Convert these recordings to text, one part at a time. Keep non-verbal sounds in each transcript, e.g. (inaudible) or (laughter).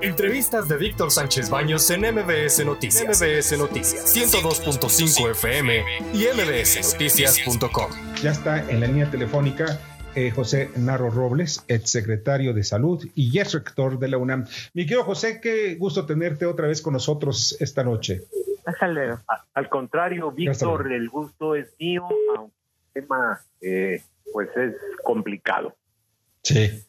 Entrevistas de Víctor Sánchez Baños en MBS Noticias. MBS Noticias 102.5 FM y mbsnoticias.com. Ya está en la línea telefónica eh, José Narro Robles, exsecretario de Salud y es rector de la UNAM. Mi querido José, qué gusto tenerte otra vez con nosotros esta noche. Hasta luego. Al contrario, Víctor, el gusto es mío, aunque el tema eh, pues es complicado. Sí.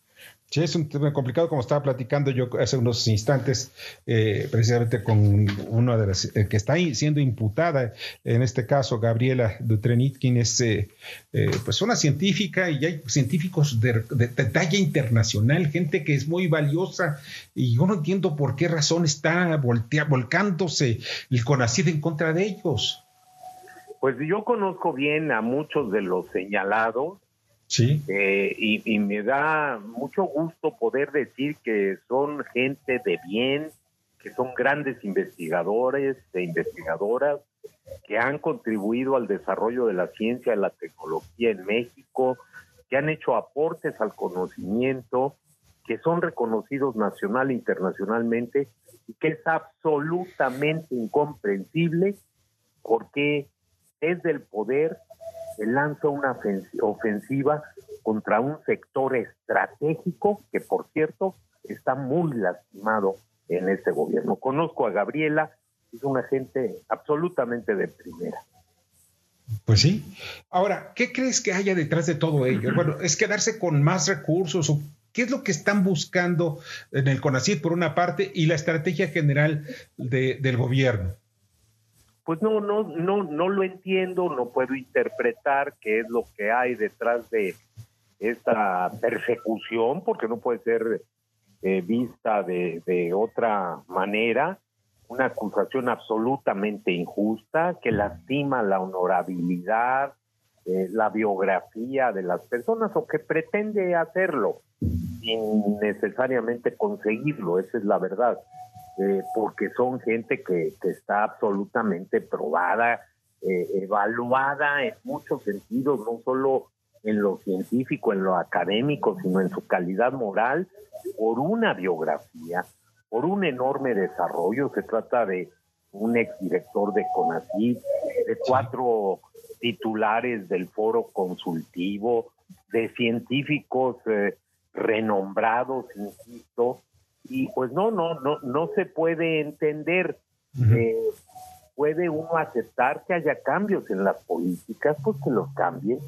Sí, es un tema complicado, como estaba platicando yo hace unos instantes, eh, precisamente con una de las eh, que está siendo imputada, en este caso, Gabriela Dutrenit, quien es eh, pues una científica y hay científicos de, talla internacional, gente que es muy valiosa, y yo no entiendo por qué razón está voltea, volcándose el CONACID en contra de ellos. Pues yo conozco bien a muchos de los señalados Sí. Eh, y, me da mucho gusto poder decir que son gente de bien, que son grandes investigadores e investigadoras, que han contribuido al desarrollo de la ciencia y la tecnología en México, que han hecho aportes al conocimiento, que son reconocidos nacional e internacionalmente, y que es absolutamente incomprensible porque desde el poder lanza una ofensiva contra un sector estratégico que, por cierto, está muy lastimado en este gobierno. Conozco a Gabriela, es una gente absolutamente de primera. Pues sí. Ahora, ¿qué crees que haya detrás de todo ello? (clears throat) Bueno, es quedarse con más recursos o qué es lo que están buscando en el CONACYT por una parte y la estrategia general del gobierno pues no, no, no, no lo entiendo, no puedo interpretar qué es lo que hay detrás de esta persecución, porque no puede ser eh, vista de, otra manera, una acusación absolutamente injusta que lastima la honorabilidad, eh, la biografía de las personas o que pretende hacerlo sin necesariamente conseguirlo, esa es la verdad. Eh, porque son gente que, está absolutamente probada, eh, evaluada en muchos sentidos, no solo en lo científico, en lo académico, sino en su calidad moral, por una biografía, por un enorme desarrollo. Se trata de un exdirector de CONACYT, de cuatro titulares del foro consultivo, de científicos eh, renombrados, insisto, y pues no, no, no, no se puede entender. Eh, puede uno aceptar que haya cambios en las políticas, pues que los cambien,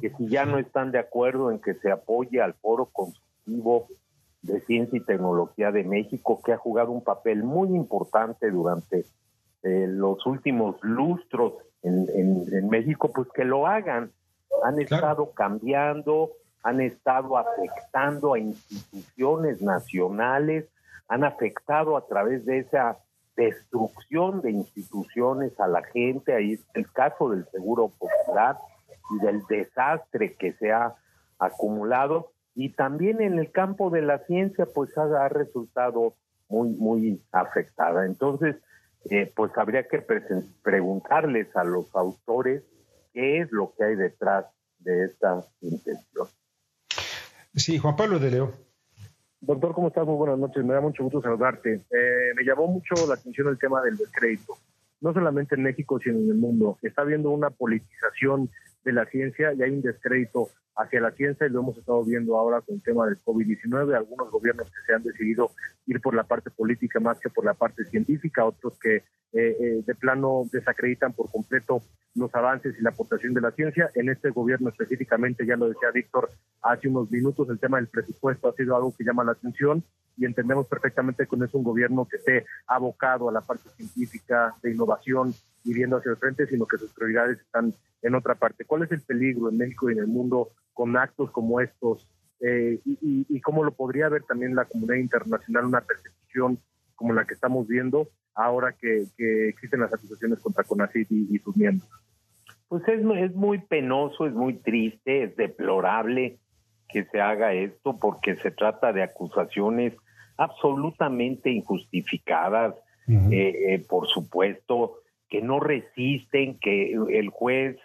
que si ya no están de acuerdo en que se apoye al Foro Consultivo de Ciencia y Tecnología de México, que ha jugado un papel muy importante durante eh, los últimos lustros en, en, México, pues que lo hagan. Han estado cambiando, han estado afectando a instituciones nacionales, han afectado a través de esa destrucción de instituciones a la gente, ahí es el caso del Seguro Popular y del desastre que se ha acumulado, y también en el campo de la ciencia, pues ha, resultado muy, muy afectada. Entonces, eh, pues habría que preguntarles a los autores qué es lo que hay detrás de esta intención. Sí, Juan Pablo de Leo. Doctor, ¿cómo estás? Muy buenas noches. Me da mucho gusto saludarte. Eh, me llamó mucho la atención el tema del descrédito. No solamente en México, sino en el mundo. Está habiendo una politización de la ciencia y hay un descrédito hacia la ciencia y lo hemos estado viendo ahora con el tema del COVID-19, algunos gobiernos que se han decidido ir por la parte política más que por la parte científica, otros que eh, eh, de plano desacreditan por completo los avances y la aportación de la ciencia. En este gobierno específicamente, ya lo decía Víctor hace unos minutos, el tema del presupuesto ha sido algo que llama la atención y entendemos perfectamente que no es un gobierno que esté abocado a la parte científica, de innovación y viendo hacia el frente, sino que sus prioridades están en otra parte. ¿Cuál es el peligro en México y en el mundo con actos como estos? Eh, y, cómo lo podría ver también la comunidad internacional, una percepción como la que estamos viendo ahora que, existen las acusaciones contra CONACYT y, sus miembros? Pues es, es muy penoso, es muy triste, es deplorable que se haga esto porque se trata de acusaciones absolutamente injustificadas, eh, eh, por supuesto, que no resisten, que el juez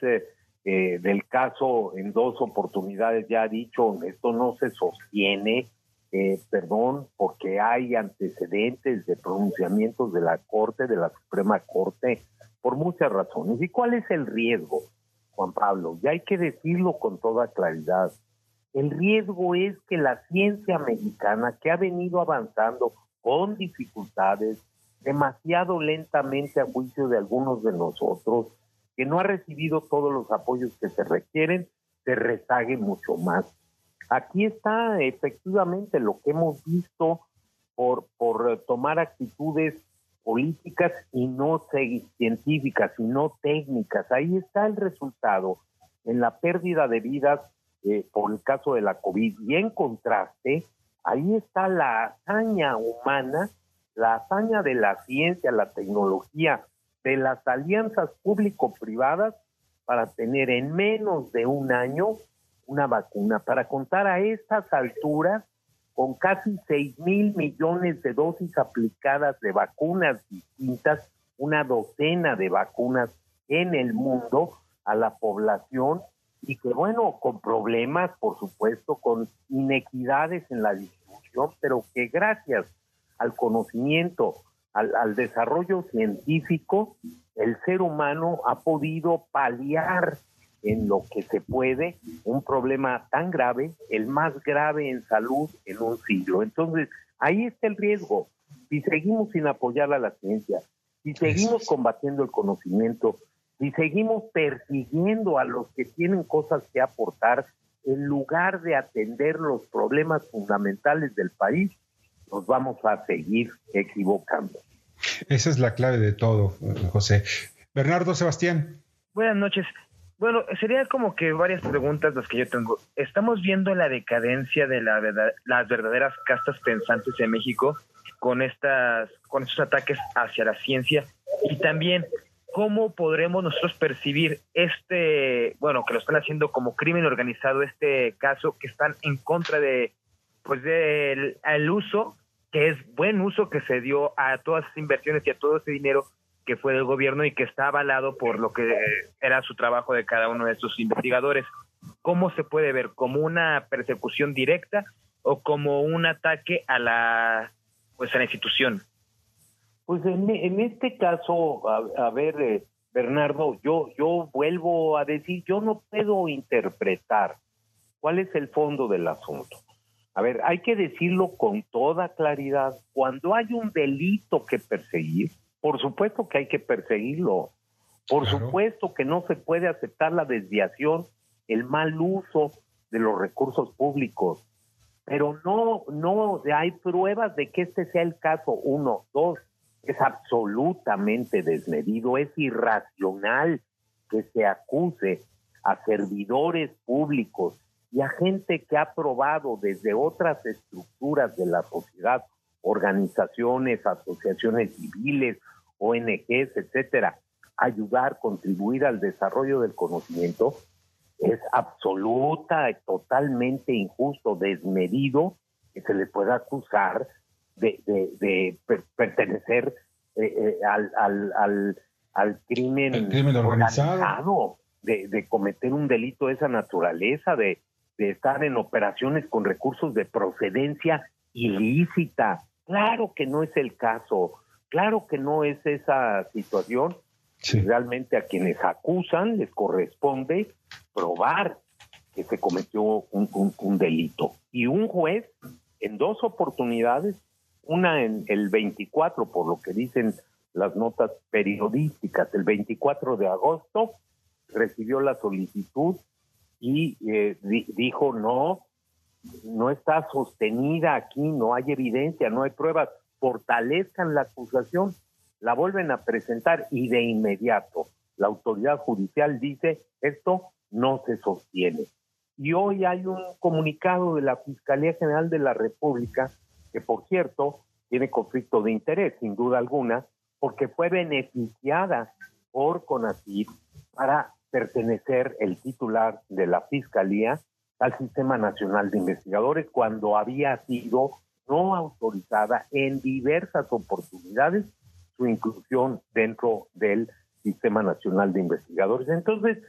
eh, del caso en dos oportunidades ya ha dicho, esto no se sostiene, eh, perdón, porque hay antecedentes de pronunciamientos de la Corte, de la Suprema Corte, por muchas razones. ¿Y cuál es el riesgo, Juan Pablo? Ya hay que decirlo con toda claridad. El riesgo es que la ciencia mexicana, que ha venido avanzando con dificultades, demasiado lentamente a juicio de algunos de nosotros, que no ha recibido todos los apoyos que se requieren, se rezague mucho más. Aquí está efectivamente lo que hemos visto por, por tomar actitudes políticas y no científicas y no técnicas. Ahí está el resultado en la pérdida de vidas eh, por el caso de la COVID. Y en contraste, ahí está la hazaña humana, la hazaña de la ciencia, la tecnología, de las alianzas público-privadas para tener en menos de un año una vacuna. Para contar a estas alturas, con casi 6 mil millones de dosis aplicadas de vacunas distintas, una docena de vacunas en el mundo a la población y que bueno, con problemas, por supuesto, con inequidades en la distribución, pero que gracias al conocimiento, al, desarrollo científico, el ser humano ha podido paliar en lo que se puede un problema tan grave, el más grave en salud en un siglo. Entonces, ahí está el riesgo. Si seguimos sin apoyar a la ciencia, si seguimos combatiendo el conocimiento, si seguimos persiguiendo a los que tienen cosas que aportar, en lugar de atender los problemas fundamentales del país, nos vamos a seguir equivocando. Esa es la clave de todo, José. Bernardo Sebastián. Buenas noches. Bueno, sería como que varias preguntas las que yo tengo. Estamos viendo la decadencia de la verdad, las verdaderas castas pensantes de México con estas, con estos ataques hacia la ciencia y también cómo podremos nosotros percibir este, bueno, que lo están haciendo como crimen organizado este caso, que están en contra de, pues, del el uso que es buen uso que se dio a todas esas inversiones y a todo ese dinero que fue del gobierno y que está avalado por lo que era su trabajo de cada uno de estos investigadores. ¿Cómo se puede ver? ¿Como una persecución directa o como un ataque a la, pues, a la institución? Pues en, este caso, a, ver, eh, Bernardo, yo, yo vuelvo a decir, yo no puedo interpretar cuál es el fondo del asunto. A ver, hay que decirlo con toda claridad. Cuando hay un delito que perseguir, por supuesto que hay que perseguirlo. Por supuesto que no se puede aceptar la desviación, el mal uso de los recursos públicos. Pero no, no hay pruebas de que este sea el caso. Uno, dos, es absolutamente desmedido, es irracional que se acuse a servidores públicos y a gente que ha probado desde otras estructuras de la sociedad, organizaciones, asociaciones civiles, ONGs, etcétera, ayudar, contribuir al desarrollo del conocimiento, es absoluta, totalmente injusto, desmedido que se le pueda acusar de, pertenecer eh, eh, al, al, al, crimen, organizado, de, de, cometer un delito de esa naturaleza, de, de estar en operaciones con recursos de procedencia ilícita. Claro que no es el caso, claro que no es esa situación. Realmente a quienes acusan les corresponde probar que se cometió un, un, delito. Y un juez, en dos oportunidades, una en el 24, por lo que dicen las notas periodísticas, el 24 de agosto, recibió la solicitud y eh, dijo no, no está sostenida aquí, no hay evidencia, no hay pruebas, fortalezcan la acusación, la vuelven a presentar y de inmediato la autoridad judicial dice esto no se sostiene. Y hoy hay un comunicado de la Fiscalía General de la República, que por cierto tiene conflicto de interés, sin duda alguna, porque fue beneficiada por CONACYT para pertenecer el titular de la Fiscalía al Sistema Nacional de Investigadores cuando había sido no autorizada en diversas oportunidades su inclusión dentro del Sistema Nacional de Investigadores. Entonces,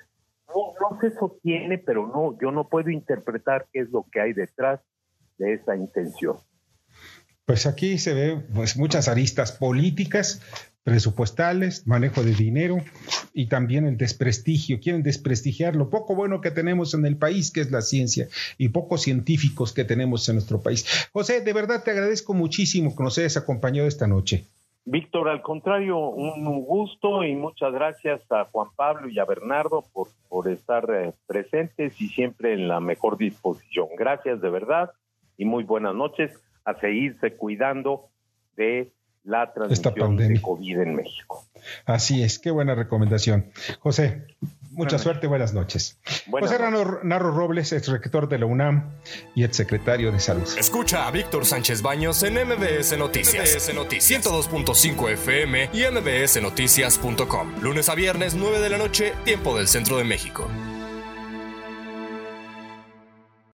no, no se sostiene, pero no, yo no puedo interpretar qué es lo que hay detrás. de esa intención. Pues aquí se ve pues, muchas aristas políticas, presupuestales, manejo de dinero y también el desprestigio. Quieren desprestigiar lo poco bueno que tenemos en el país, que es la ciencia, y pocos científicos que tenemos en nuestro país. José, de verdad te agradezco muchísimo que nos hayas acompañado esta noche. Víctor, al contrario, un gusto y muchas gracias a Juan Pablo y a Bernardo por, por estar eh, presentes y siempre en la mejor disposición. Gracias de verdad y muy buenas noches. A seguirse cuidando de la transmisión de COVID en México. Así es, qué buena recomendación. José, mucha suerte, buenas noches. José Narro, Robles, ex rector de la UNAM y ex secretario de Salud. Escucha a Víctor Sánchez Baños en MBS Noticias. MBS Noticias 102.5 FM y MBSNoticias.com. Lunes a viernes, 9 de la noche, tiempo del centro de México.